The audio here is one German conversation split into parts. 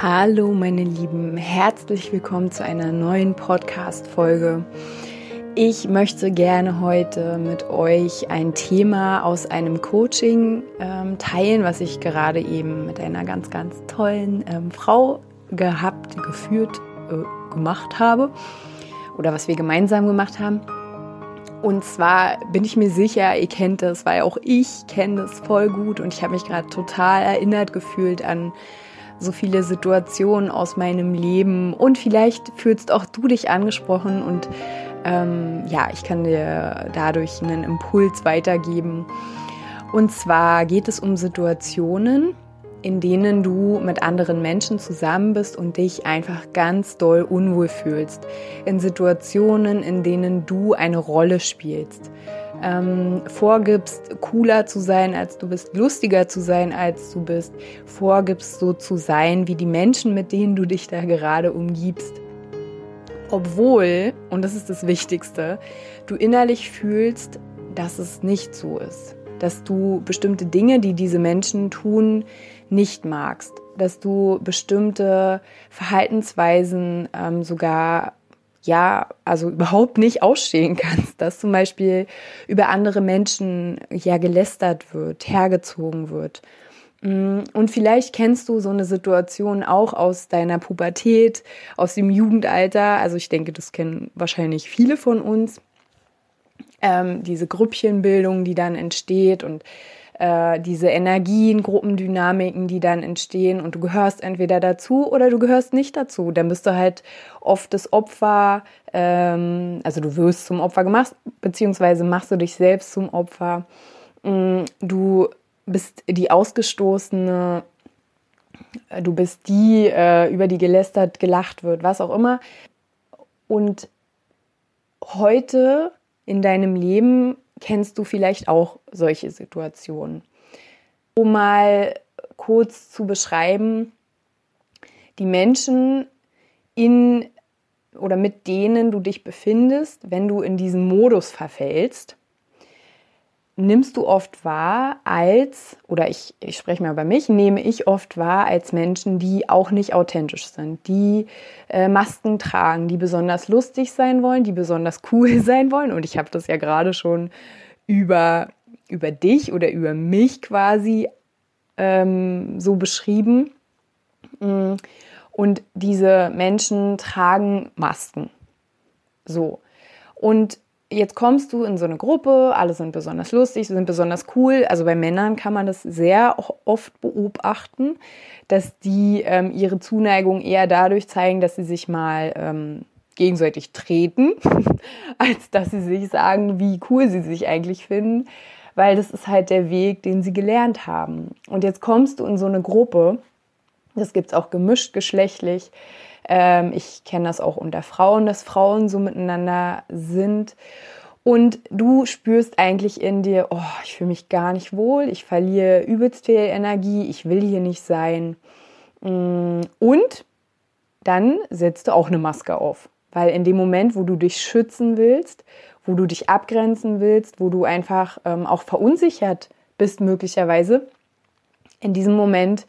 Hallo meine Lieben, herzlich willkommen zu einer neuen Podcast-Folge. Ich möchte gerne heute mit euch ein Thema aus einem Coaching ähm, teilen, was ich gerade eben mit einer ganz, ganz tollen ähm, Frau gehabt, geführt, äh, gemacht habe oder was wir gemeinsam gemacht haben. Und zwar bin ich mir sicher, ihr kennt das, weil auch ich kenne das voll gut und ich habe mich gerade total erinnert gefühlt an so viele Situationen aus meinem Leben und vielleicht fühlst auch du dich angesprochen und ähm, ja, ich kann dir dadurch einen Impuls weitergeben. Und zwar geht es um Situationen, in denen du mit anderen Menschen zusammen bist und dich einfach ganz doll unwohl fühlst. In Situationen, in denen du eine Rolle spielst ähm, vorgibst, cooler zu sein, als du bist, lustiger zu sein, als du bist, vorgibst, so zu sein wie die Menschen, mit denen du dich da gerade umgibst. Obwohl, und das ist das Wichtigste, du innerlich fühlst, dass es nicht so ist. Dass du bestimmte Dinge, die diese Menschen tun, nicht magst. Dass du bestimmte Verhaltensweisen ähm, sogar ja, also überhaupt nicht ausstehen kannst, dass zum Beispiel über andere Menschen ja gelästert wird, hergezogen wird. Mm, und vielleicht kennst du so eine Situation auch aus deiner Pubertät, aus dem Jugendalter. Also ich denke, das kennen wahrscheinlich viele von uns. Ähm, diese Grüppchenbildung, die dann entsteht und äh, diese Energien, Gruppendynamiken, die dann entstehen und du gehörst entweder dazu oder du gehörst nicht dazu. Dann bist du halt oft das Opfer, ähm, also du wirst zum Opfer gemacht, beziehungsweise machst du dich selbst zum Opfer. Mm, du bist die Ausgestoßene, du bist die, äh, über die gelästert, gelacht wird, was auch immer. Und heute in deinem Leben kennst du vielleicht auch solche Situationen. Um mal kurz zu beschreiben, die Menschen in oder mit denen du dich befindest, wenn du in diesen Modus verfällst, nimmst du oft wahr als, oder ich, ich spreche mal bei mich, nehme ich oft wahr als Menschen, die auch nicht authentisch sind, die äh, Masken tragen, die besonders lustig sein wollen, die besonders cool sein wollen. Und ich habe das ja gerade schon über, über dich oder über mich quasi ähm, so beschrieben. Mm, und diese Menschen tragen Masken. So. Und jetzt kommst du in so eine Gruppe, alle sind besonders lustig, sind besonders cool. Also bei Männern kann man das sehr oft beobachten, dass die ähm, ihre Zuneigung eher dadurch zeigen, dass sie sich mal ähm, gegenseitig treten, als dass sie sich sagen, wie cool sie sich eigentlich finden, weil das ist halt der Weg, den sie gelernt haben. Und jetzt kommst du in so eine Gruppe, das gibt es auch gemischt geschlechtlich, ähm, ich kenne das auch unter Frauen, dass Frauen so miteinander sind. Und du spürst eigentlich in dir, oh, ich fühle mich gar nicht wohl, ich verliere übelst viel Energie, ich will hier nicht sein. Mm, und dann setzt du auch eine Maske auf. Weil in dem Moment, wo du dich schützen willst, wo du dich abgrenzen willst, wo du einfach ähm, auch verunsichert bist möglicherweise, in diesem Moment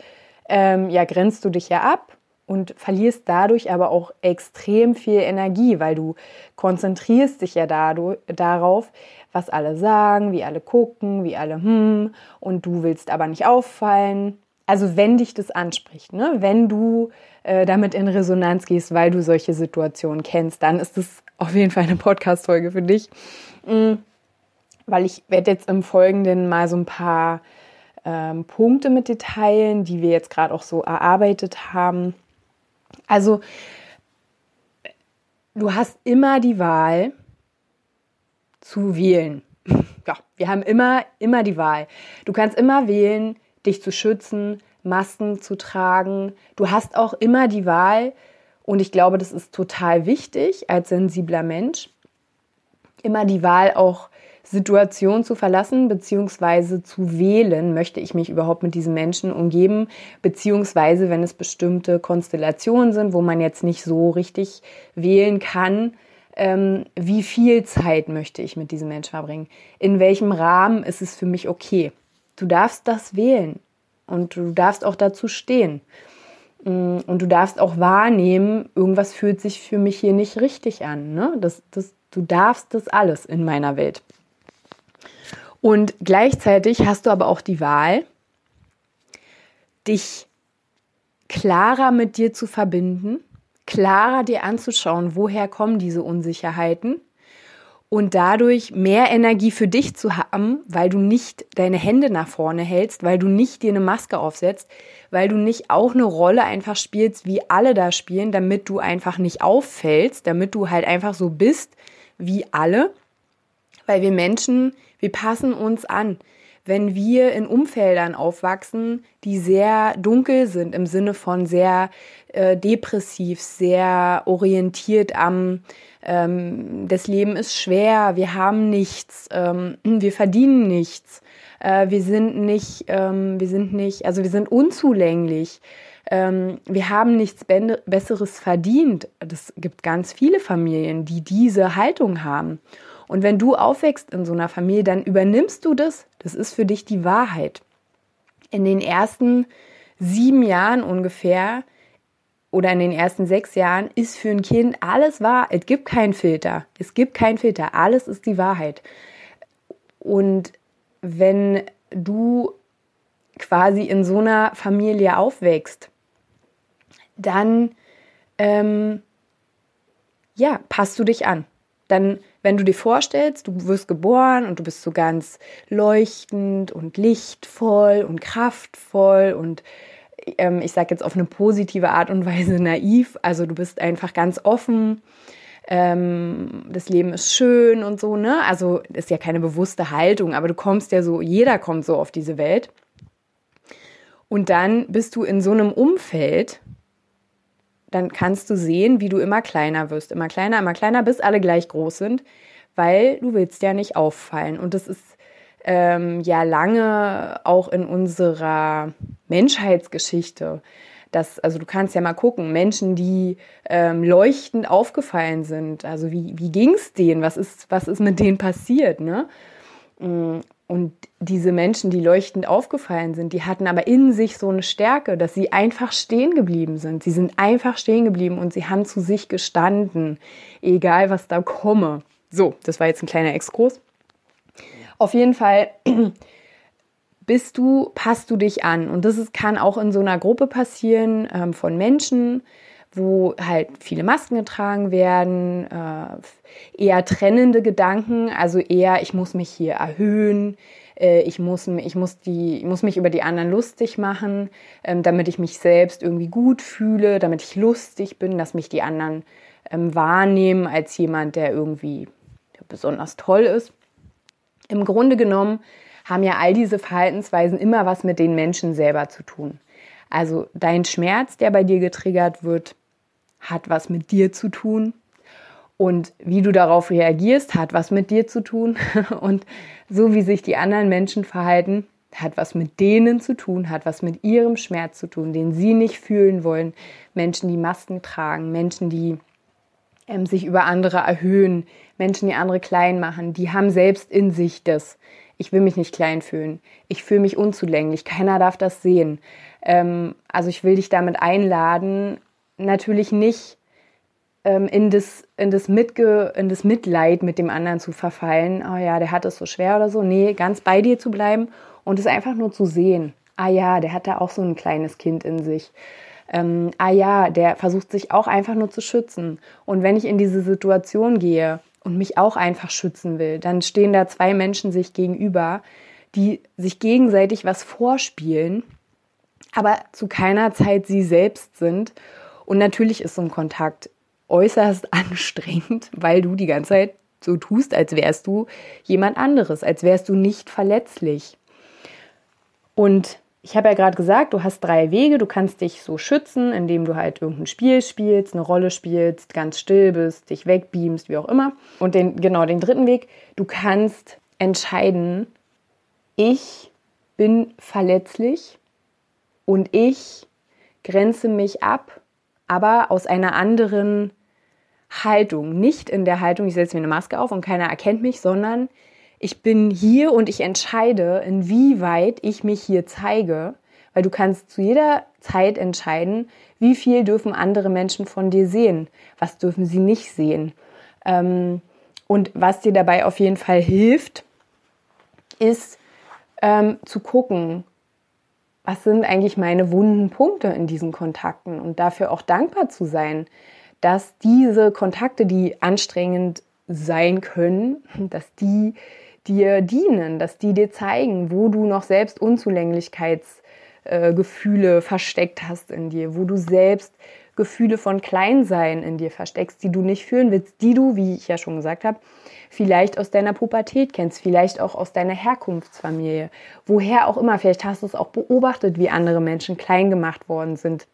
ähm, ja, grenzt du dich ja ab und verlierst dadurch aber auch extrem viel Energie, weil du konzentrierst dich ja dadurch, darauf, was alle sagen, wie alle gucken, wie alle hm und du willst aber nicht auffallen. Also wenn dich das anspricht, ne? wenn du äh, damit in Resonanz gehst, weil du solche Situationen kennst, dann ist es auf jeden Fall eine Podcast-Folge für dich. Mhm. Weil ich werde jetzt im Folgenden mal so ein paar ähm, Punkte mit dir teilen, die wir jetzt gerade auch so erarbeitet haben also, du hast immer die Wahl zu wählen. Ja, wir haben immer, immer die Wahl. Du kannst immer wählen, dich zu schützen, Masken zu tragen. Du hast auch immer die Wahl Und ich glaube, das ist total wichtig als sensibler Mensch, immer die Wahl auch Situation zu verlassen, beziehungsweise zu wählen, möchte ich mich überhaupt mit diesen Menschen umgeben, beziehungsweise wenn es bestimmte Konstellationen sind, wo man jetzt nicht so richtig wählen kann, ähm, wie viel Zeit möchte ich mit diesem Menschen verbringen, in welchem Rahmen ist es für mich okay. Du darfst das wählen und du darfst auch dazu stehen. Mm, und du darfst auch wahrnehmen, irgendwas fühlt sich für mich hier nicht richtig an. Ne? Das, das, du darfst das alles in meiner Welt. Und gleichzeitig hast du aber auch die Wahl, dich klarer mit dir zu verbinden, klarer dir anzuschauen, woher kommen diese Unsicherheiten und dadurch mehr Energie für dich zu haben, weil du nicht deine Hände nach vorne hältst, weil du nicht dir eine Maske aufsetzt, weil du nicht auch eine Rolle einfach spielst, wie alle da spielen, damit du einfach nicht auffällst, damit du halt einfach so bist wie alle, weil wir Menschen wir passen uns an. Wenn wir in Umfeldern aufwachsen, die sehr dunkel sind, im Sinne von sehr äh, depressiv, sehr orientiert am, ähm, das Leben ist schwer, wir haben nichts, ähm, wir verdienen nichts, äh, wir sind nicht, ähm, wir sind nicht, also wir sind unzulänglich ähm, wir haben nichts Besseres verdient. Das gibt ganz viele Familien, die diese Haltung haben. Und wenn du aufwächst in so einer Familie, dann übernimmst du das. Das ist für dich die Wahrheit. In den ersten sieben Jahren ungefähr oder in den ersten sechs Jahren ist für ein Kind alles wahr. Es gibt keinen Filter. Es gibt keinen Filter. Alles ist die Wahrheit. Und wenn du quasi in so einer Familie aufwächst, dann ähm, ja, passt du dich an. Dann wenn du dir vorstellst, du wirst geboren und du bist so ganz leuchtend und lichtvoll und kraftvoll und ähm, ich sage jetzt auf eine positive Art und Weise naiv, also du bist einfach ganz offen, ähm, das Leben ist schön und so, ne? Also ist ja keine bewusste Haltung, aber du kommst ja so, jeder kommt so auf diese Welt. Und dann bist du in so einem Umfeld, dann kannst du sehen, wie du immer kleiner wirst, immer kleiner, immer kleiner, bis alle gleich groß sind, weil du willst ja nicht auffallen. Und das ist ähm, ja lange auch in unserer Menschheitsgeschichte. Das, also du kannst ja mal gucken, Menschen, die ähm, leuchtend aufgefallen sind, also wie, wie ging es denen, was ist, was ist mit denen passiert, ne? Und diese Menschen, die leuchtend aufgefallen sind, die hatten aber in sich so eine Stärke, dass sie einfach stehen geblieben sind. Sie sind einfach stehen geblieben und sie haben zu sich gestanden, egal was da komme. So, das war jetzt ein kleiner Exkurs. Auf jeden Fall bist du, passt du dich an. Und das ist, kann auch in so einer Gruppe passieren ähm, von Menschen, wo halt viele Masken getragen werden, äh, eher trennende Gedanken, also eher, ich muss mich hier erhöhen, äh, ich, muss, ich, muss die, ich muss mich über die anderen lustig machen, ähm, damit ich mich selbst irgendwie gut fühle, damit ich lustig bin, dass mich die anderen ähm, wahrnehmen als jemand, der irgendwie besonders toll ist. Im Grunde genommen haben ja all diese Verhaltensweisen immer was mit den Menschen selber zu tun. Also dein Schmerz, der bei dir getriggert wird, hat was mit dir zu tun. Und wie du darauf reagierst, hat was mit dir zu tun. Und so wie sich die anderen Menschen verhalten, hat was mit denen zu tun, hat was mit ihrem Schmerz zu tun, den sie nicht fühlen wollen. Menschen, die Masken tragen, Menschen, die ähm, sich über andere erhöhen, Menschen, die andere klein machen, die haben selbst in sich das. Ich will mich nicht klein fühlen. Ich fühle mich unzulänglich. Keiner darf das sehen. Ähm, also ich will dich damit einladen, natürlich nicht ähm, in, das, in, das Mitge in das Mitleid mit dem anderen zu verfallen. Oh ja, der hat es so schwer oder so. Nee, ganz bei dir zu bleiben und es einfach nur zu sehen. Ah ja, der hat da auch so ein kleines Kind in sich. Ähm, ah ja, der versucht sich auch einfach nur zu schützen. Und wenn ich in diese Situation gehe und mich auch einfach schützen will, dann stehen da zwei Menschen sich gegenüber, die sich gegenseitig was vorspielen, aber zu keiner Zeit sie selbst sind und natürlich ist so ein Kontakt äußerst anstrengend, weil du die ganze Zeit so tust, als wärst du jemand anderes, als wärst du nicht verletzlich. Und ich habe ja gerade gesagt, du hast drei Wege. Du kannst dich so schützen, indem du halt irgendein Spiel spielst, eine Rolle spielst, ganz still bist, dich wegbeamst, wie auch immer. Und den, genau, den dritten Weg, du kannst entscheiden, ich bin verletzlich und ich grenze mich ab, aber aus einer anderen Haltung. Nicht in der Haltung, ich setze mir eine Maske auf und keiner erkennt mich, sondern ich bin hier und ich entscheide, inwieweit ich mich hier zeige, weil du kannst zu jeder Zeit entscheiden, wie viel dürfen andere Menschen von dir sehen, was dürfen sie nicht sehen. Ähm, und was dir dabei auf jeden Fall hilft, ist ähm, zu gucken, was sind eigentlich meine wunden Punkte in diesen Kontakten? Und dafür auch dankbar zu sein, dass diese Kontakte, die anstrengend sein können, dass die dir dienen, dass die dir zeigen, wo du noch selbst Unzulänglichkeitsgefühle äh, versteckt hast in dir, wo du selbst Gefühle von Kleinsein in dir versteckst, die du nicht fühlen willst, die du, wie ich ja schon gesagt habe, vielleicht aus deiner Pubertät kennst, vielleicht auch aus deiner Herkunftsfamilie, woher auch immer, vielleicht hast du es auch beobachtet, wie andere Menschen klein gemacht worden sind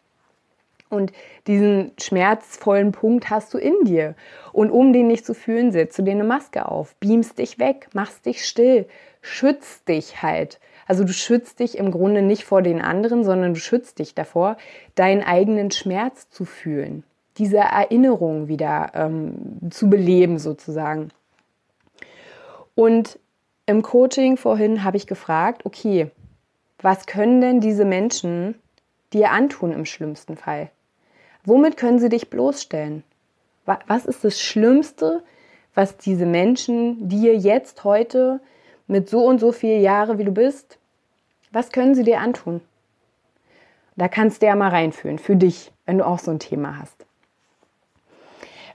und diesen schmerzvollen Punkt hast du in dir. Und um den nicht zu fühlen, setzt du dir eine Maske auf, beamst dich weg, machst dich still, schützt dich halt. Also du schützt dich im Grunde nicht vor den anderen, sondern du schützt dich davor, deinen eigenen Schmerz zu fühlen, diese Erinnerung wieder ähm, zu beleben sozusagen. Und im Coaching vorhin habe ich gefragt, okay, was können denn diese Menschen dir antun im schlimmsten Fall? Womit können sie dich bloßstellen? Was ist das Schlimmste, was diese Menschen dir jetzt heute mit so und so viel Jahre, wie du bist, was können sie dir antun? Da kannst du ja mal reinfühlen, für dich, wenn du auch so ein Thema hast.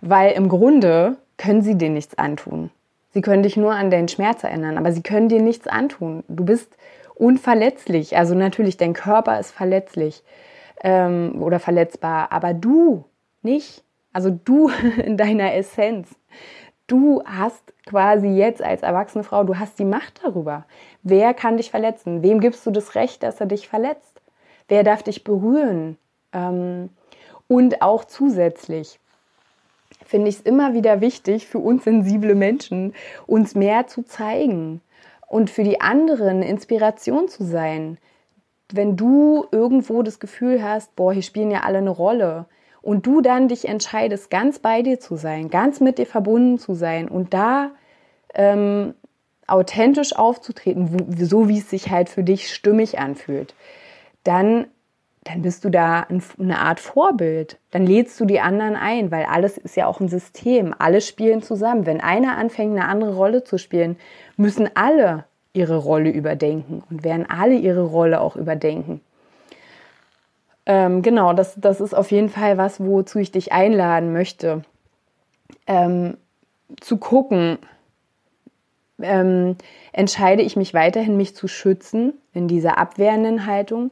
Weil im Grunde können sie dir nichts antun. Sie können dich nur an deinen Schmerz erinnern, aber sie können dir nichts antun. Du bist unverletzlich. Also natürlich, dein Körper ist verletzlich ähm, oder verletzbar, aber du nicht. Also du in deiner Essenz. Du hast quasi jetzt als erwachsene Frau, du hast die Macht darüber. Wer kann dich verletzen? Wem gibst du das Recht, dass er dich verletzt? Wer darf dich berühren? Ähm, und auch zusätzlich finde ich es immer wieder wichtig für uns sensible Menschen, uns mehr zu zeigen und für die anderen Inspiration zu sein wenn du irgendwo das Gefühl hast, boah, hier spielen ja alle eine Rolle und du dann dich entscheidest, ganz bei dir zu sein, ganz mit dir verbunden zu sein und da ähm, authentisch aufzutreten, wo, so wie es sich halt für dich stimmig anfühlt, dann, dann bist du da ein, eine Art Vorbild. Dann lädst du die anderen ein, weil alles ist ja auch ein System. Alle spielen zusammen. Wenn einer anfängt, eine andere Rolle zu spielen, müssen alle ihre Rolle überdenken und werden alle ihre Rolle auch überdenken. Ähm, genau, das, das ist auf jeden Fall was, wozu ich dich einladen möchte. Ähm, zu gucken, ähm, entscheide ich mich weiterhin, mich zu schützen in dieser abwehrenden Haltung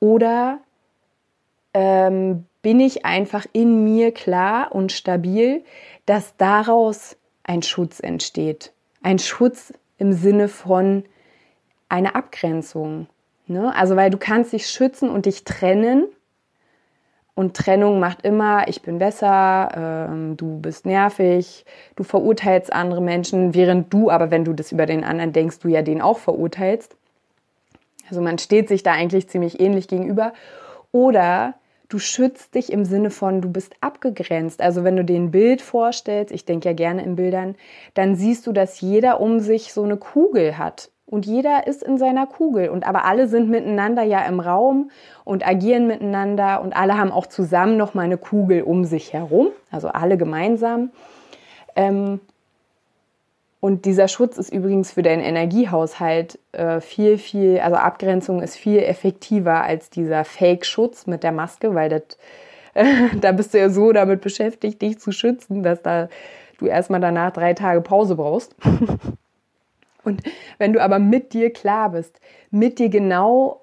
oder ähm, bin ich einfach in mir klar und stabil, dass daraus ein Schutz entsteht. Ein Schutz im Sinne von einer Abgrenzung. Ne? Also weil du kannst dich schützen und dich trennen. Und Trennung macht immer, ich bin besser, ähm, du bist nervig, du verurteilst andere Menschen, während du aber, wenn du das über den anderen denkst, du ja den auch verurteilst. Also man steht sich da eigentlich ziemlich ähnlich gegenüber. Oder du schützt dich im Sinne von, du bist abgegrenzt. Also wenn du dir ein Bild vorstellst, ich denke ja gerne in Bildern, dann siehst du, dass jeder um sich so eine Kugel hat. Und jeder ist in seiner Kugel. Und aber alle sind miteinander ja im Raum und agieren miteinander und alle haben auch zusammen noch mal eine Kugel um sich herum. Also alle gemeinsam. Ähm, und dieser Schutz ist übrigens für deinen Energiehaushalt äh, viel, viel, also Abgrenzung ist viel effektiver als dieser Fake-Schutz mit der Maske, weil das, da bist du ja so damit beschäftigt, dich zu schützen, dass da du erstmal danach drei Tage Pause brauchst. Und wenn du aber mit dir klar bist, mit dir genau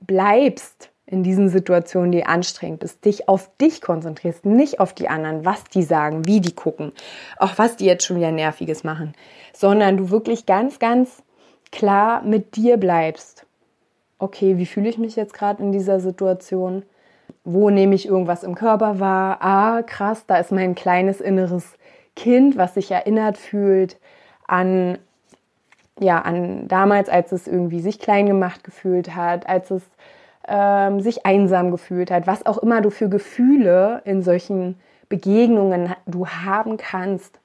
bleibst, in diesen Situationen, die anstrengend ist, dich auf dich konzentrierst, nicht auf die anderen, was die sagen, wie die gucken, auch was die jetzt schon wieder Nerviges machen, sondern du wirklich ganz, ganz klar mit dir bleibst. okay, wie fühle ich mich jetzt gerade in dieser Situation? Wo nehme ich irgendwas im Körper wahr? Ah, krass, da ist mein kleines inneres Kind, was sich erinnert fühlt an, ja, an damals, als es irgendwie sich klein gemacht gefühlt hat, als es ähm, sich einsam gefühlt hat, was auch immer du für Gefühle in solchen Begegnungen du haben kannst.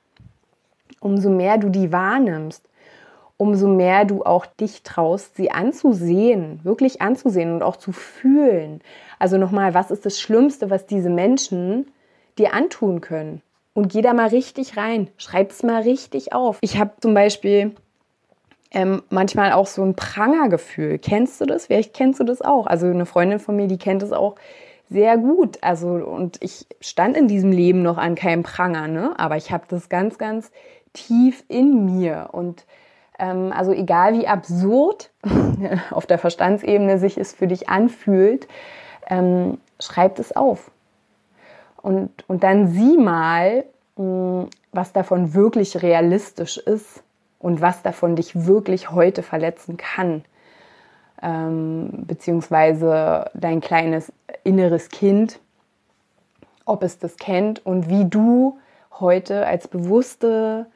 Umso mehr du die wahrnimmst, umso mehr du auch dich traust, sie anzusehen, wirklich anzusehen und auch zu fühlen. Also nochmal, was ist das Schlimmste, was diese Menschen dir antun können? Und geh da mal richtig rein, schreib es mal richtig auf. Ich habe zum Beispiel ähm, manchmal auch so ein Prangergefühl. Kennst du das? Vielleicht kennst du das auch. Also eine Freundin von mir, die kennt es auch sehr gut. Also und ich stand in diesem Leben noch an keinem Pranger, ne? Aber ich habe das ganz, ganz tief in mir und ähm, also egal wie absurd auf der Verstandsebene sich es für dich anfühlt, ähm, schreib es auf. Und, und dann sieh mal, mh, hm, was davon wirklich realistisch ist und was davon dich wirklich heute verletzen kann. Ähm, beziehungsweise dein kleines inneres Kind, ob es das kennt und wie du heute als bewusste,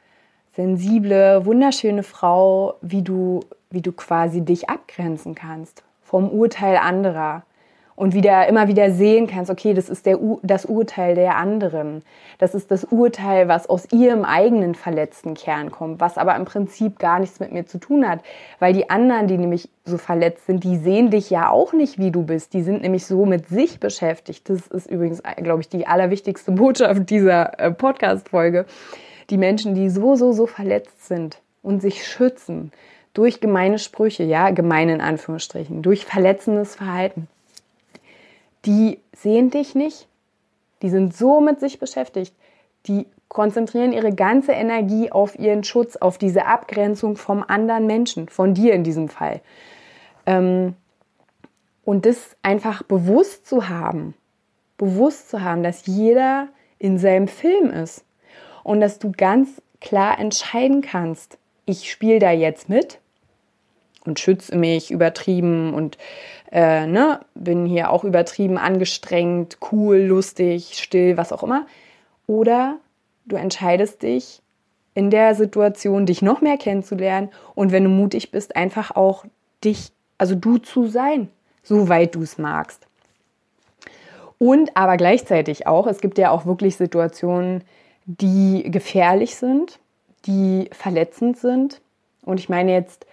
sensible, wunderschöne Frau, wie du, wie du quasi dich abgrenzen kannst vom Urteil anderer und wieder immer wieder sehen kannst, okay, das ist der, das Urteil der anderen. Das ist das Urteil, was aus ihrem eigenen verletzten Kern kommt, was aber im Prinzip gar nichts mit mir zu tun hat, weil die anderen, die nämlich so verletzt sind, die sehen dich ja auch nicht, wie du bist. Die sind nämlich so mit sich beschäftigt. Das ist übrigens, glaube ich, die allerwichtigste Botschaft dieser äh, Podcast-Folge. Die Menschen, die so, so, so verletzt sind und sich schützen durch gemeine Sprüche, ja, gemeine in Anführungsstrichen, durch verletzendes Verhalten die sehen dich nicht, die sind so mit sich beschäftigt, die konzentrieren ihre ganze Energie auf ihren Schutz, auf diese Abgrenzung vom anderen Menschen, von dir in diesem Fall. Ähm, und das einfach bewusst zu haben, bewusst zu haben, dass jeder in seinem Film ist und dass du ganz klar entscheiden kannst, ich spiele da jetzt mit und schütze mich übertrieben und äh, ne, bin hier auch übertrieben angestrengt, cool, lustig, still, was auch immer. Oder du entscheidest dich in der Situation, dich noch mehr kennenzulernen und wenn du mutig bist, einfach auch dich, also du zu sein, soweit du es magst. Und aber gleichzeitig auch, es gibt ja auch wirklich Situationen, die gefährlich sind, die verletzend sind. Und ich meine jetzt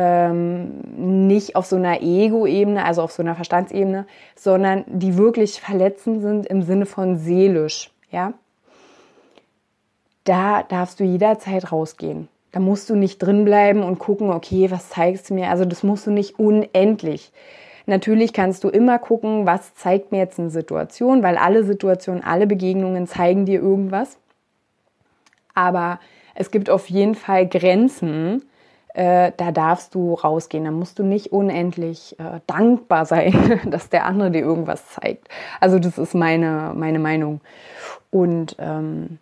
ähm, nicht auf so einer Ego-Ebene, also auf so einer Verstandsebene, sondern die wirklich verletzend sind im Sinne von seelisch, ja. Da darfst du jederzeit rausgehen. Da musst du nicht drin bleiben und gucken, okay, was zeigst du mir? Also das musst du nicht unendlich. Natürlich kannst du immer gucken, was zeigt mir jetzt eine Situation, weil alle Situationen, alle Begegnungen zeigen dir irgendwas. Aber es gibt auf jeden Fall Grenzen, äh, da darfst du rausgehen. Da musst du nicht unendlich äh, dankbar sein, dass der andere dir irgendwas zeigt. Also das ist meine, meine Meinung. Und ähm,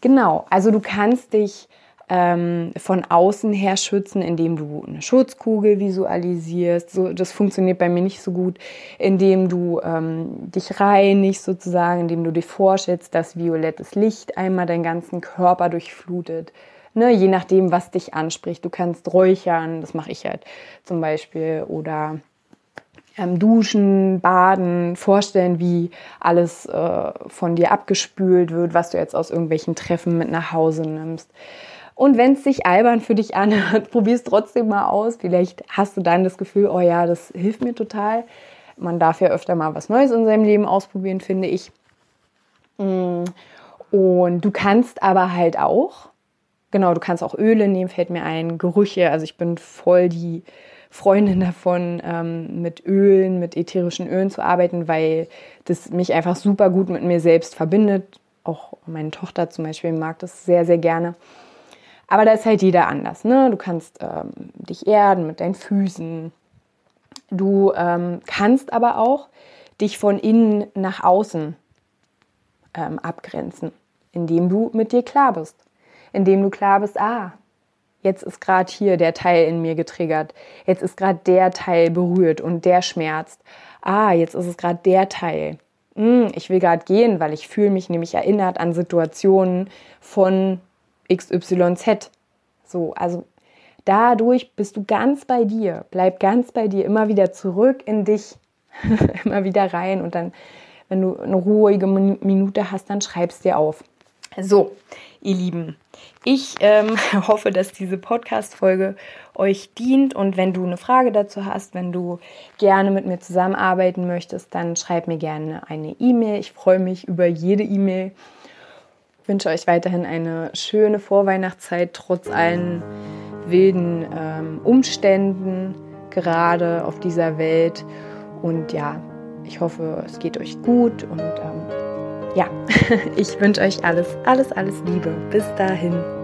genau, also du kannst dich ähm, von außen her schützen, indem du eine Schutzkugel visualisierst. So, das funktioniert bei mir nicht so gut, indem du ähm, dich reinigst sozusagen, indem du dir vorstellst, dass violettes Licht einmal deinen ganzen Körper durchflutet ne, je nachdem, was dich anspricht. Du kannst räuchern, das mache ich halt zum Beispiel, oder ähm, duschen, baden, vorstellen, wie alles äh, von dir abgespült wird, was du jetzt aus irgendwelchen Treffen mit nach Hause nimmst. Und wenn es sich albern für dich anhört, probier es trotzdem mal aus. Vielleicht hast du dann das Gefühl, oh ja, das hilft mir total. Man darf ja öfter mal was Neues in seinem Leben ausprobieren, finde ich. Mm. Und du kannst aber halt auch Genau, du kannst auch Öle nehmen, fällt mir ein, Gerüche. Also ich bin voll die Freundin davon, ähm, mit Ölen, mit ätherischen Ölen zu arbeiten, weil das mich einfach super gut mit mir selbst verbindet. Auch meine Tochter zum Beispiel mag das sehr, sehr gerne. Aber da ist halt jeder anders. Ne? Du kannst ähm, dich erden mit deinen Füßen. Du ähm, kannst aber auch dich von innen nach außen ähm, abgrenzen, indem du mit dir klar bist indem du klar bist, ah, jetzt ist gerade hier der Teil in mir getriggert. Jetzt ist gerade der Teil berührt und der schmerzt. Ah, jetzt ist es gerade der Teil. Hm, ich will gerade gehen, weil ich fühle mich nämlich erinnert an Situationen von XYZ. So, also dadurch bist du ganz bei dir. Bleib ganz bei dir, immer wieder zurück in dich, immer wieder rein und dann, wenn du eine ruhige Minute hast, dann schreibst dir auf. So, ihr Lieben, ich ähm, hoffe, dass diese Podcast-Folge euch dient und wenn du eine Frage dazu hast, wenn du gerne mit mir zusammenarbeiten möchtest, dann schreib mir gerne eine E-Mail. Ich freue mich über jede E-Mail. Wünsche euch weiterhin eine schöne Vorweihnachtszeit trotz allen wilden ähm, Umständen gerade auf dieser Welt. Und ja, ich hoffe, es geht euch gut und ähm, ja, ich wünsche euch alles, alles, alles Liebe. Bis dahin.